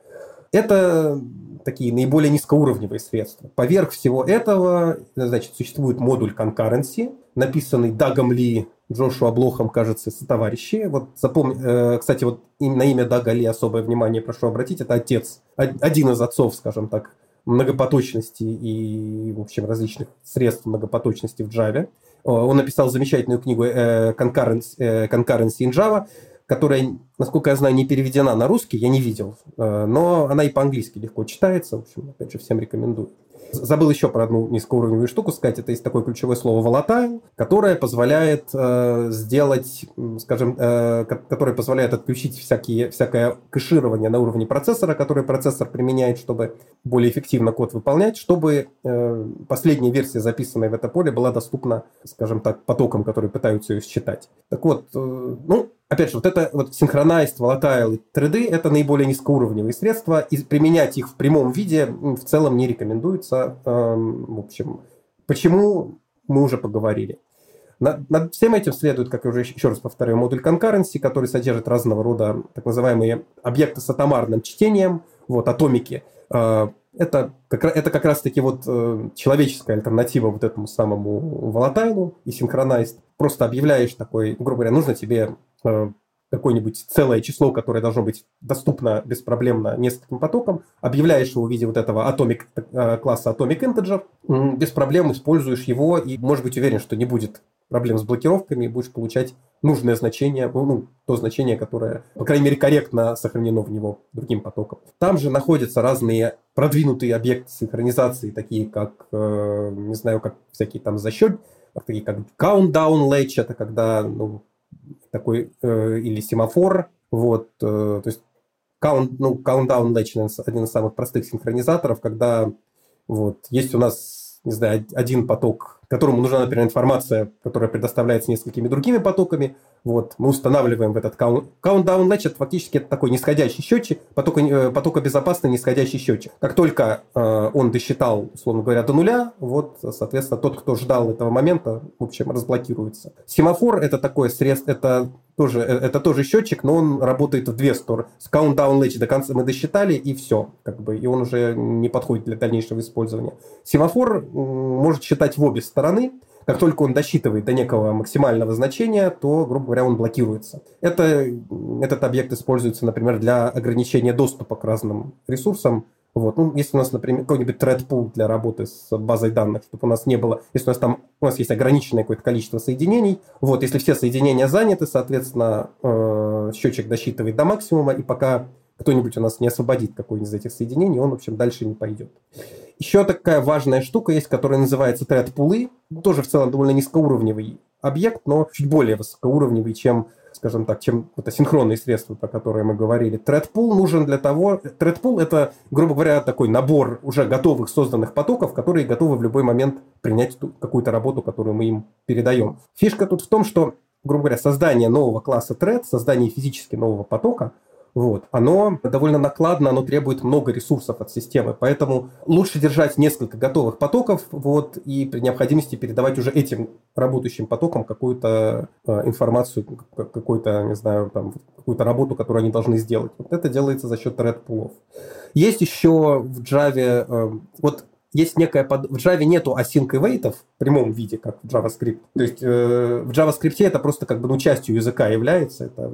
Это такие наиболее низкоуровневые средства. Поверх всего этого, значит, существует модуль concurrency, написанный Дагом Ли, Джошуа Блохом, кажется, товарищи. Вот запомни, э, кстати, вот на имя Дага Ли особое внимание прошу обратить. Это отец, один из отцов, скажем так, многопоточности и, в общем, различных средств многопоточности в Java. Он написал замечательную книгу э, э, Concurrency in Java, которая, насколько я знаю, не переведена на русский, я не видел, э, но она и по-английски легко читается, в общем, опять же, всем рекомендую. Забыл еще про одну низкоуровневую штуку сказать. Это есть такое ключевое слово volatile, которое позволяет э, сделать, скажем, э, которое позволяет отключить всякие, всякое кэширование на уровне процессора, которое процессор применяет, чтобы более эффективно код выполнять, чтобы э, последняя версия, записанная в это поле, была доступна, скажем так, потокам, которые пытаются ее считать. Так вот, э, ну, Опять же, вот это вот Synchronized, Volatile и 3D – это наиболее низкоуровневые средства, и применять их в прямом виде в целом не рекомендуется. Эм, в общем, почему мы уже поговорили. Над, над всем этим следует, как я уже еще раз повторяю, модуль concurrency, который содержит разного рода так называемые объекты с атомарным чтением, вот, атомики. Э, это как, это как раз-таки вот э, человеческая альтернатива вот этому самому волатайлу и синхронайст. Просто объявляешь такой, грубо говоря, нужно тебе какое-нибудь целое число, которое должно быть доступно беспроблемно нескольким потокам, объявляешь его в виде вот этого atomic, э, класса Atomic Integer, без проблем используешь его и можешь быть уверен, что не будет проблем с блокировками и будешь получать нужное значение, ну, то значение, которое, по крайней мере, корректно сохранено в него другим потоком. Там же находятся разные продвинутые объекты синхронизации, такие как, э, не знаю, как всякие там засчет, такие как countdown latch, это когда ну, такой, э, или семафор, вот, э, то есть count, ну, countdown latch один из самых простых синхронизаторов, когда вот есть у нас, не знаю, один поток которому нужна, например, информация, которая предоставляется несколькими другими потоками. Вот, мы устанавливаем в этот countdown latch, это фактически такой нисходящий счетчик, поток, э, потокобезопасный нисходящий счетчик. Как только э, он досчитал, условно говоря, до нуля, вот, соответственно, тот, кто ждал этого момента, в общем, разблокируется. Семафор – это такое средство, это тоже, э, это тоже счетчик, но он работает в две стороны. С countdown latch до конца мы досчитали, и все. Как бы, и он уже не подходит для дальнейшего использования. Семафор может считать в обе стороны. Как только он досчитывает до некого максимального значения, то, грубо говоря, он блокируется. Это, этот объект используется, например, для ограничения доступа к разным ресурсам, Вот. Ну, если у нас, например, какой-нибудь thread для работы с базой данных, чтобы у нас не было, если у нас там у нас есть ограниченное какое-то количество соединений, вот, если все соединения заняты, соответственно, э, счетчик досчитывает до максимума, и пока кто-нибудь у нас не освободит какое-нибудь из этих соединений, он, в общем, дальше не пойдет. Еще такая важная штука есть, которая называется thread пулы, тоже в целом довольно низкоуровневый объект, но чуть более высокоуровневый, чем скажем так, чем это синхронные средства, про которые мы говорили. Threadpool нужен для того... Threadpool – это, грубо говоря, такой набор уже готовых созданных потоков, которые готовы в любой момент принять какую-то работу, которую мы им передаем. Фишка тут в том, что, грубо говоря, создание нового класса thread, создание физически нового потока – вот. Оно довольно накладно, оно требует много ресурсов от системы, поэтому лучше держать несколько готовых потоков вот, и при необходимости передавать уже этим работающим потокам какую-то э, информацию, какую-то, не знаю, там, какую-то работу, которую они должны сделать. Вот это делается за счет thread пулов. Есть еще в Java, э, вот есть некая... Под... В Java нету async await в прямом виде, как в JavaScript. То есть э, в JavaScript это просто как бы ну, частью языка является. Это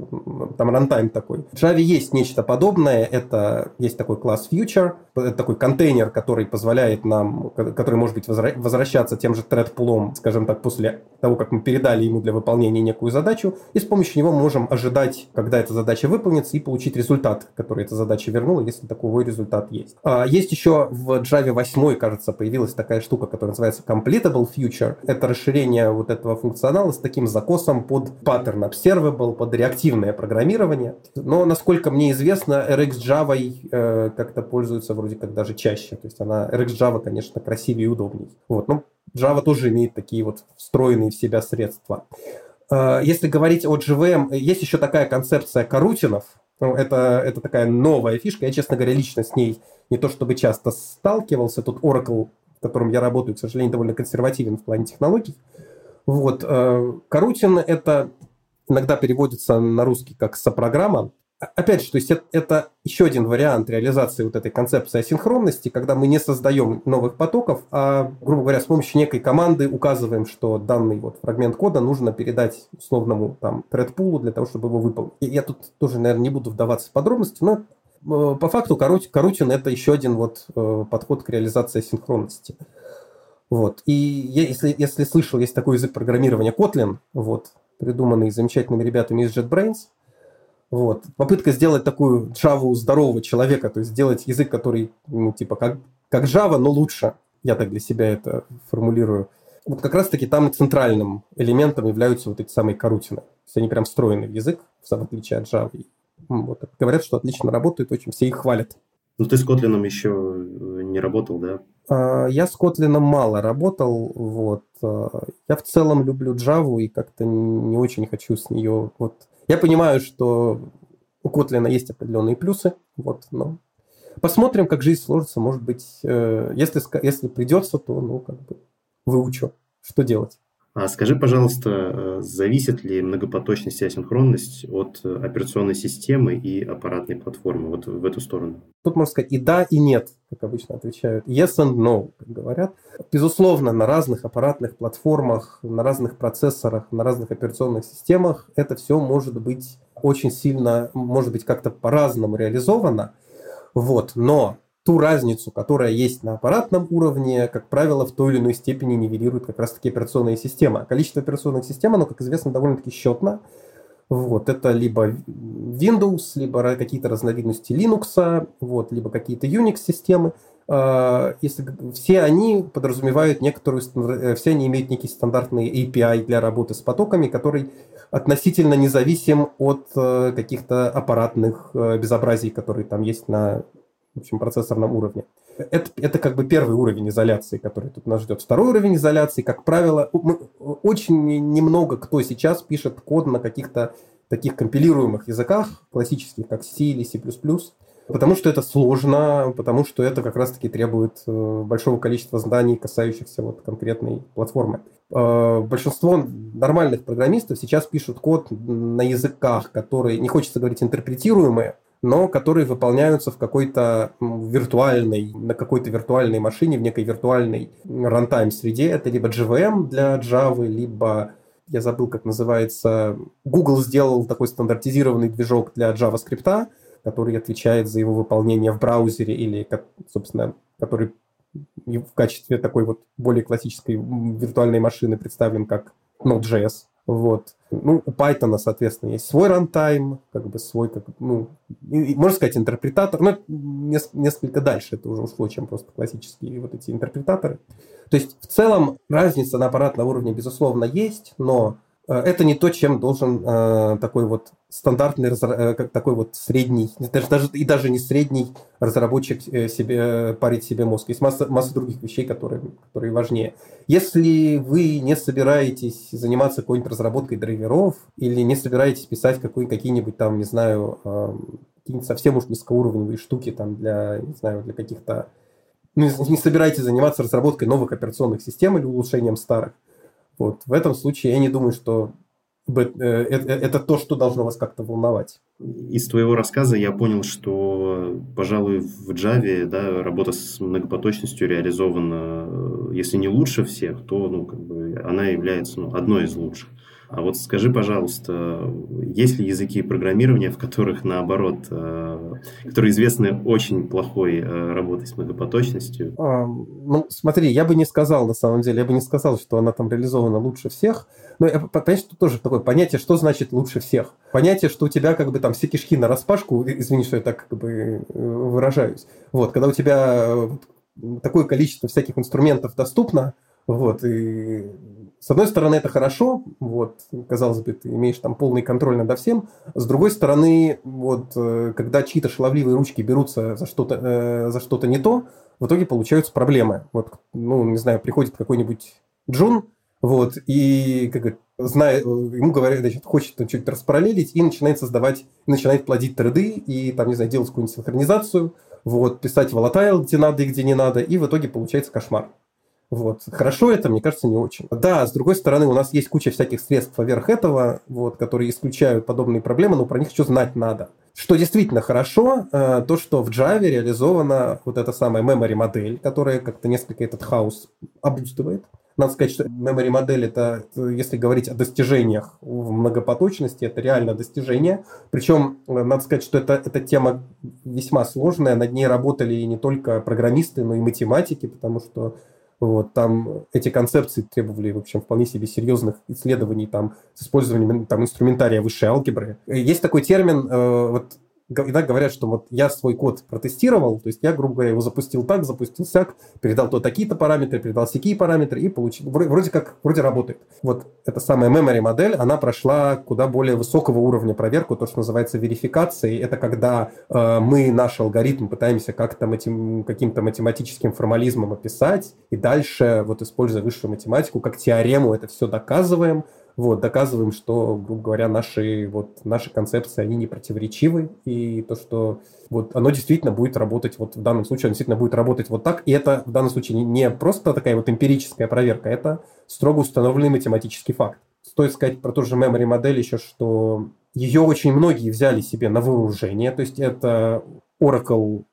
там рантайм такой. В Java есть нечто подобное. Это есть такой класс future. Это такой контейнер, который позволяет нам, который может быть возвращаться тем же thread пулом, скажем так, после того, как мы передали ему для выполнения некую задачу. И с помощью него можем ожидать, когда эта задача выполнится, и получить результат, который эта задача вернула, если такой результат есть. А, есть еще в Java 8 кажется, появилась такая штука, которая называется Completable Future. Это расширение вот этого функционала с таким закосом под Pattern Observable, под реактивное программирование. Но, насколько мне известно, RX Java э, как-то пользуется вроде как даже чаще. То есть она, RX Java, конечно, красивее и удобнее. Вот. Ну, Java тоже имеет такие вот встроенные в себя средства. Э, если говорить о JVM, есть еще такая концепция карутинов, ну, это, это такая новая фишка. Я, честно говоря, лично с ней не то чтобы часто сталкивался. Тут Oracle, в котором я работаю, к сожалению, довольно консервативен в плане технологий. Вот. Карутин э, – это иногда переводится на русский как сопрограмма. Опять же, то есть это, это еще один вариант реализации вот этой концепции асинхронности, когда мы не создаем новых потоков, а, грубо говоря, с помощью некой команды указываем, что данный вот фрагмент кода нужно передать условному там thread для того, чтобы его выполнить. И я тут тоже, наверное, не буду вдаваться в подробности, но э, по факту Карутин это еще один вот э, подход к реализации асинхронности. Вот. И я, если, если слышал, есть такой язык программирования Kotlin, вот, придуманный замечательными ребятами из JetBrains – вот. Попытка сделать такую Java здорового человека, то есть сделать язык, который, ну, типа, как, как Java, но лучше. Я так для себя это формулирую. Вот как раз-таки там центральным элементом являются вот эти самые карутины. То есть они прям встроены в язык, в отличие от Java. Вот. Говорят, что отлично работают, очень все их хвалят. Ну, ты с Kotlin еще э, не работал, да? А, я с Kotlin мало работал, вот. А, я в целом люблю Java и как-то не очень хочу с нее вот я понимаю, что у Котлина есть определенные плюсы, вот, но посмотрим, как жизнь сложится. Может быть, э, если, если придется, то, ну, как бы выучу, что делать. А скажи, пожалуйста, э, зависит ли многопоточность и асинхронность от э, операционной системы и аппаратной платформы, вот в эту сторону? Тут можно сказать и да, и нет, как обычно отвечают. Yes and no, как говорят. Безусловно, на разных аппаратных платформах, на разных процессорах, на разных операционных системах это все может быть очень сильно, может быть как-то по-разному реализовано. Вот, но ту разницу, которая есть на аппаратном уровне, как правило, в той или иной степени нивелирует как раз-таки операционная система. Количество операционных систем, оно, как известно, довольно-таки счетно. Вот, это либо Windows, либо какие-то разновидности Linux, вот, либо какие-то Unix-системы. А, если все они подразумевают некоторую, э, все они имеют некий стандартный API для работы с потоками, который относительно независим от э, каких-то аппаратных э, безобразий, которые там есть на в общем, процессорном уровне. Это, это как бы первый уровень изоляции, который тут нас ждет. Второй уровень изоляции, как правило, мы, очень немного кто сейчас пишет код на каких-то таких компилируемых языках, классических, как C или C++, потому что это сложно, потому что это как раз-таки требует э, большого количества знаний, касающихся вот конкретной платформы. Э, большинство нормальных программистов сейчас пишут код на языках, которые, не хочется говорить интерпретируемые, но которые выполняются в какой-то виртуальной, на какой-то виртуальной машине, в некой виртуальной рантайм среде. Это либо JVM для Java, либо я забыл, как называется, Google сделал такой стандартизированный движок для JavaScript, который отвечает за его выполнение в браузере или, собственно, который в качестве такой вот более классической виртуальной машины представлен как Node.js. Вот. Ну, у Python, соответственно, есть свой рантайм, как бы свой, как, ну, можно сказать, интерпретатор, но несколько дальше это уже ушло, чем просто классические вот эти интерпретаторы. То есть, в целом, разница на аппаратном уровне, безусловно, есть, но это не то, чем должен э, такой вот стандартный, э, такой вот средний, даже, даже, и даже не средний разработчик э, себе, парить себе мозг. Есть масса, масса других вещей, которые, которые важнее. Если вы не собираетесь заниматься какой-нибудь разработкой драйверов или не собираетесь писать какой, какие-нибудь там, не знаю, э, какие-нибудь совсем уж низкоуровневые штуки там для, не знаю, для каких-то ну, не собираетесь заниматься разработкой новых операционных систем или улучшением старых, вот. В этом случае я не думаю, что э, это то, что должно вас как-то волновать. Из твоего рассказа я понял, что, пожалуй, в Java да, работа с многопоточностью реализована, э, если не лучше всех, то ну, как бы она является ну, одной из лучших. А вот скажи, пожалуйста, есть ли языки программирования, в которых, наоборот, э, которые известны очень плохой э, работой с многопоточностью? А, ну, смотри, я бы не сказал, на самом деле, я бы не сказал, что она там реализована лучше всех. Но, понимаешь, тут тоже такое понятие, что значит лучше всех. Понятие, что у тебя как бы там все кишки на распашку, извини, что я так как бы э, выражаюсь. Вот, когда у тебя такое количество всяких инструментов доступно, вот, и с одной стороны, это хорошо, вот, казалось бы, ты имеешь там полный контроль над всем. С другой стороны, вот, э, когда чьи-то шаловливые ручки берутся за что-то, э, за что-то не то, в итоге получаются проблемы. Вот, ну, не знаю, приходит какой-нибудь Джун, вот, и как зная, ему говорят, значит, хочет что-нибудь распараллелить и начинает создавать, начинает плодить треды и там, не знаю, делать какую-нибудь синхронизацию, вот, писать волатайл, где надо и где не надо, и в итоге получается кошмар. Вот. Хорошо это, мне кажется, не очень. Да, с другой стороны, у нас есть куча всяких средств поверх этого, вот, которые исключают подобные проблемы, но про них еще знать надо. Что действительно хорошо, э, то, что в Java реализована вот эта самая memory модель, которая как-то несколько этот хаос обустывает. Надо сказать, что memory модель это, если говорить о достижениях в многопоточности, это реально достижение. Причем, э, надо сказать, что это, эта тема весьма сложная, над ней работали и не только программисты, но и математики, потому что вот, там эти концепции требовали, в общем, вполне себе серьезных исследований там, с использованием там, инструментария высшей алгебры. Есть такой термин, э, вот иногда говорят, что вот я свой код протестировал, то есть я, грубо говоря, его запустил так, запустил сяк, передал то такие-то параметры, передал всякие параметры и получил, вроде как, вроде работает. Вот эта самая memory модель, она прошла куда более высокого уровня проверку, то, что называется верификацией. Это когда э, мы наш алгоритм пытаемся как-то матем, каким-то математическим формализмом описать, и дальше, вот используя высшую математику, как теорему это все доказываем, вот, доказываем, что, грубо говоря, наши, вот, наши концепции, они не противоречивы, и то, что вот оно действительно будет работать, вот в данном случае оно действительно будет работать вот так, и это в данном случае не просто такая вот эмпирическая проверка, это строго установленный математический факт. Стоит сказать про ту же memory модель еще, что ее очень многие взяли себе на вооружение, то есть это Oracle,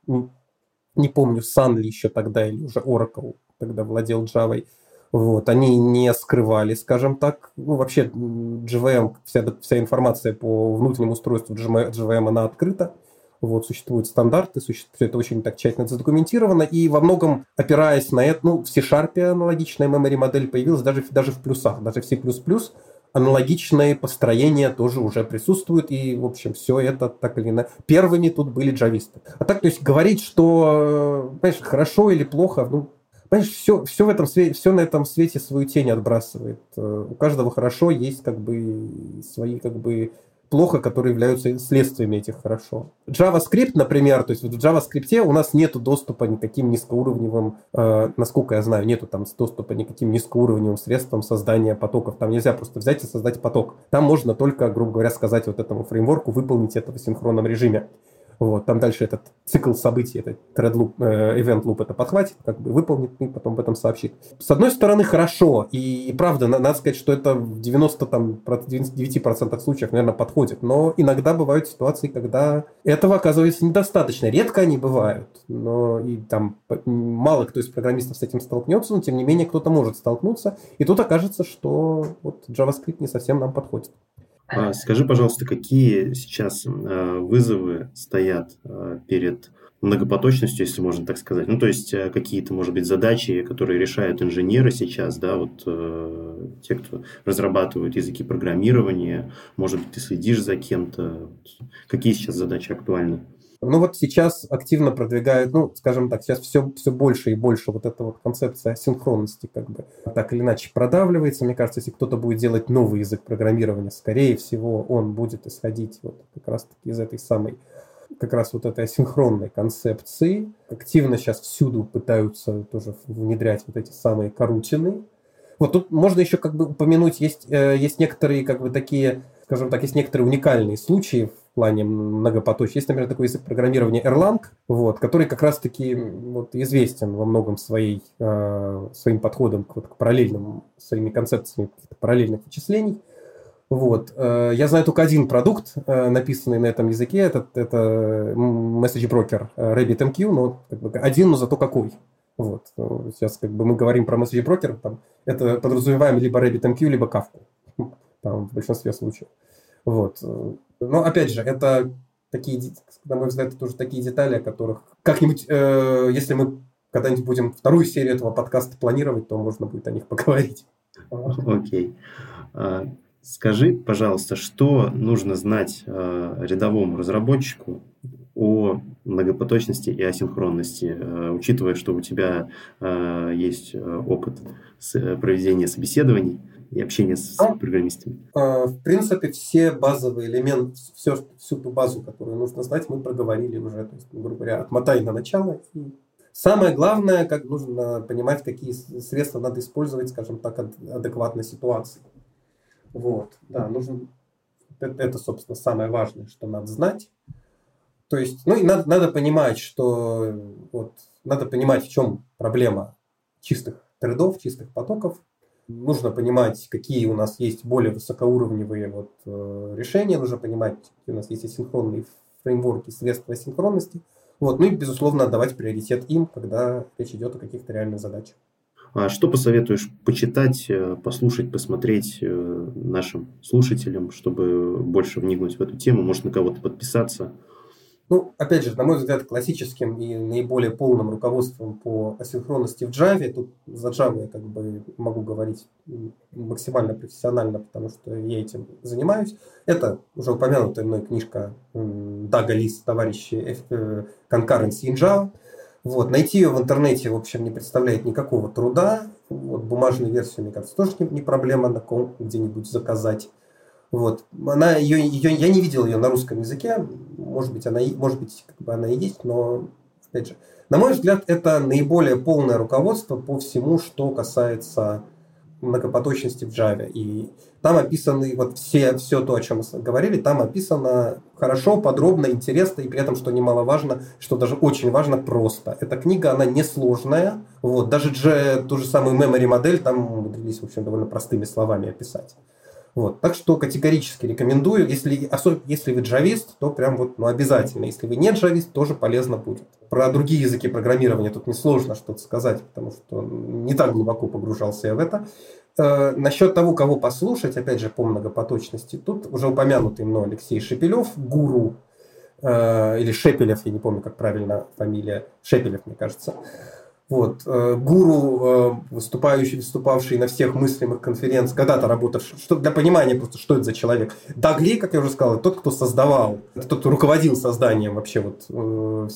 не помню, Sun ли еще тогда, или уже Oracle тогда владел Java, вот, они не скрывали, скажем так. Ну, вообще, GVM, вся, вся информация по внутреннему устройству GVM, она открыта. Вот, существуют стандарты, существует, это очень так тщательно задокументировано, и во многом, опираясь на это, ну, в C-Sharp аналогичная memory модель появилась даже, даже в плюсах, даже в C++, аналогичные построения тоже уже присутствуют, и, в общем, все это так или иначе. Первыми тут были джависты. А так, то есть, говорить, что, э, знаешь, хорошо или плохо, ну, Понимаешь, все, все, в этом свете, все на этом свете свою тень отбрасывает. Э, у каждого хорошо есть как бы свои как бы плохо, которые являются следствиями этих хорошо. JavaScript, например, то есть вот в JavaScript у нас нету доступа никаким низкоуровневым, э, насколько я знаю, нету там доступа никаким низкоуровневым средствам создания потоков. Там нельзя просто взять и создать поток. Там можно только, грубо говоря, сказать вот этому фреймворку выполнить это в синхронном режиме. Вот, там дальше этот цикл событий, этот thread loop, э, event loop это подхватит, как бы выполнит и потом об этом сообщит. С одной стороны, хорошо, и, и правда, надо сказать, что это в 90, там, 99% случаев, наверное, подходит, но иногда бывают ситуации, когда этого оказывается недостаточно. Редко они бывают, но и там мало кто из программистов с этим столкнется, но тем не менее кто-то может столкнуться, и тут окажется, что вот JavaScript не совсем нам подходит. А, скажи, пожалуйста, какие сейчас э, вызовы стоят э, перед многопоточностью, если можно так сказать. Ну, то есть э, какие-то, может быть, задачи, которые решают инженеры сейчас, да, вот те, кто разрабатывают языки программирования, может быть, ты следишь за кем-то. Какие сейчас задачи актуальны? Ну вот сейчас активно продвигают, ну, скажем так, сейчас все, все больше и больше вот эта вот концепция синхронности как бы так или иначе продавливается. Мне кажется, если кто-то будет делать новый язык программирования, скорее всего, он будет исходить вот как раз-таки из этой самой как раз вот этой асинхронной концепции. Активно сейчас всюду пытаются тоже внедрять вот эти самые карутины. Вот тут можно еще как бы упомянуть, есть, э, есть некоторые как бы такие, скажем так, есть некоторые уникальные случаи плане многопоточия. Есть, например, такой язык программирования Erlang, вот, который как раз-таки вот, известен во многом своей, э, своим подходом к, вот, к параллельным, своими концепциями параллельных вычислений. Вот. Э, я знаю только один продукт, э, написанный на этом языке. Это, это message broker э, RabbitMQ, но как бы один, но зато какой. Вот. Сейчас как бы мы говорим про message broker, там, это подразумеваем либо RabbitMQ, либо Kafka. (laughs) Там, в большинстве случаев. Вот. Но опять же, это такие, на мой взгляд, тоже такие детали, о которых как-нибудь, э, если мы когда-нибудь будем вторую серию этого подкаста планировать, то можно будет о них поговорить. (laughs) Окей. Okay. Скажи, пожалуйста, что нужно знать э, рядовому разработчику о многопоточности и асинхронности, э, учитывая, что у тебя э, есть опыт с, проведения собеседований и общения с а, программистами? Э, в принципе, все базовые элементы, все, всю ту базу, которую нужно знать, мы проговорили уже. То есть, грубо говоря, отмотай на начало. И самое главное, как нужно понимать, какие средства надо использовать, скажем так, адекватной ситуации. Вот, да, нужно, это, это, собственно, самое важное, что надо знать. То есть, ну и надо, надо понимать, что вот, надо понимать, в чем проблема чистых трейдов, чистых потоков. Нужно понимать, какие у нас есть более высокоуровневые вот, э, решения, нужно понимать, какие у нас есть асинхронные фреймворки, средства асинхронности. Вот. Ну и, безусловно, отдавать приоритет им, когда речь идет о каких-то реальных задачах. А что посоветуешь почитать, э, послушать, посмотреть э, нашим слушателям, чтобы больше вникнуть в эту тему, может на кого-то подписаться? Ну, опять же, на мой взгляд, классическим и наиболее полным руководством по асинхронности в Java, тут за Java я как бы могу говорить максимально профессионально, потому что я этим занимаюсь. Это уже упомянутая мной книжка Дага Лис, товарищи э, Concurrency in Java – вот, найти ее в интернете, в общем, не представляет никакого труда. Вот, бумажную версию, мне кажется, тоже не, проблема на ком где-нибудь заказать. Вот. Она, ее, ее, я не видел ее на русском языке. Может быть, она, может быть как бы она и есть, но, опять же, на мой взгляд, это наиболее полное руководство по всему, что касается многопоточности в Java. И там описаны вот все, все то, о чем мы говорили, там описано хорошо, подробно, интересно, и при этом, что немаловажно, что даже очень важно, просто. Эта книга, она несложная, вот, даже G, ту же самую memory модель там умудрились, в общем, довольно простыми словами описать. Вот. Так что категорически рекомендую. Если, особенно если вы джавист, то прям вот ну, обязательно. Если вы не джавист, тоже полезно будет. Про другие языки программирования тут несложно что-то сказать, потому что не так глубоко погружался я в это. Э, насчет того, кого послушать, опять же, по многопоточности, тут уже упомянутый мной Алексей Шепелев, гуру, э, или Шепелев, я не помню, как правильно фамилия, Шепелев, мне кажется, вот. Э, гуру, э, выступающий, выступавший на всех мыслимых конференциях, когда-то работавший, что, для понимания просто, что это за человек. Дагли, как я уже сказал, тот, кто создавал, тот, кто руководил созданием вообще вот э,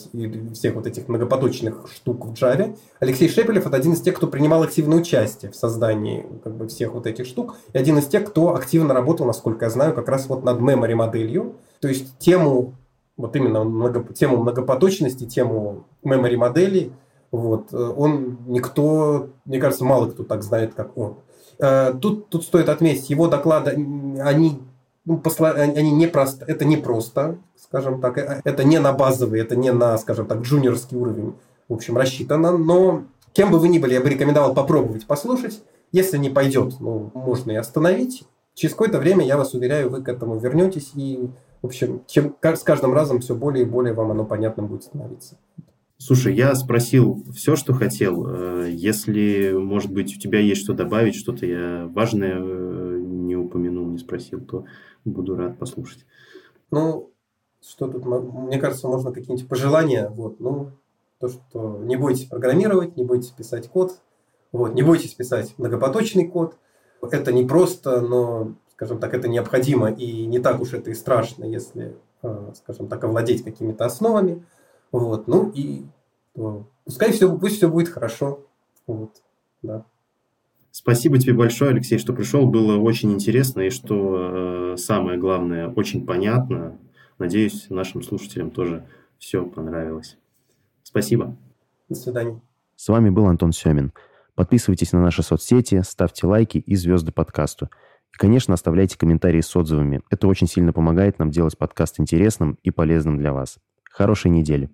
всех вот этих многопоточных штук в Java. Алексей Шепелев – это один из тех, кто принимал активное участие в создании как бы, всех вот этих штук. И один из тех, кто активно работал, насколько я знаю, как раз вот над memory моделью. То есть тему, вот именно много, тему многопоточности, тему memory модели – вот. Э, он никто, мне кажется, мало кто так знает, как он. Э, тут, тут стоит отметить, его доклады, они, ну, посла, они не просто, это не просто, скажем так, э, это не на базовый, это не на, скажем так, джуниорский уровень, в общем, рассчитано, но кем бы вы ни были, я бы рекомендовал попробовать послушать. Если не пойдет, ну, можно и остановить. Через какое-то время, я вас уверяю, вы к этому вернетесь, и, в общем, чем с каждым разом все более и более вам оно понятным будет становиться. Слушай, я спросил все, что хотел. Э, если, может быть, у тебя есть что добавить, что-то я важное э, не упомянул, не спросил, то буду рад послушать. Ну, что тут, мне кажется, можно какие-нибудь пожелания. Вот, ну, то, что не бойтесь программировать, не бойтесь писать код, вот, не бойтесь писать многопоточный код. Это не просто, но, скажем так, это необходимо, и не так уж это и страшно, если, э, скажем так, овладеть какими-то основами. Вот, ну и пускай все, пусть все будет хорошо. Вот, да. Спасибо тебе большое, Алексей, что пришел. Было очень интересно и, что э, самое главное, очень понятно. Надеюсь, нашим слушателям тоже все понравилось. Спасибо. До свидания. С вами был Антон Семин. Подписывайтесь на наши соцсети, ставьте лайки и звезды подкасту. И, конечно, оставляйте комментарии с отзывами. Это очень сильно помогает нам делать подкаст интересным и полезным для вас. Хорошей недели.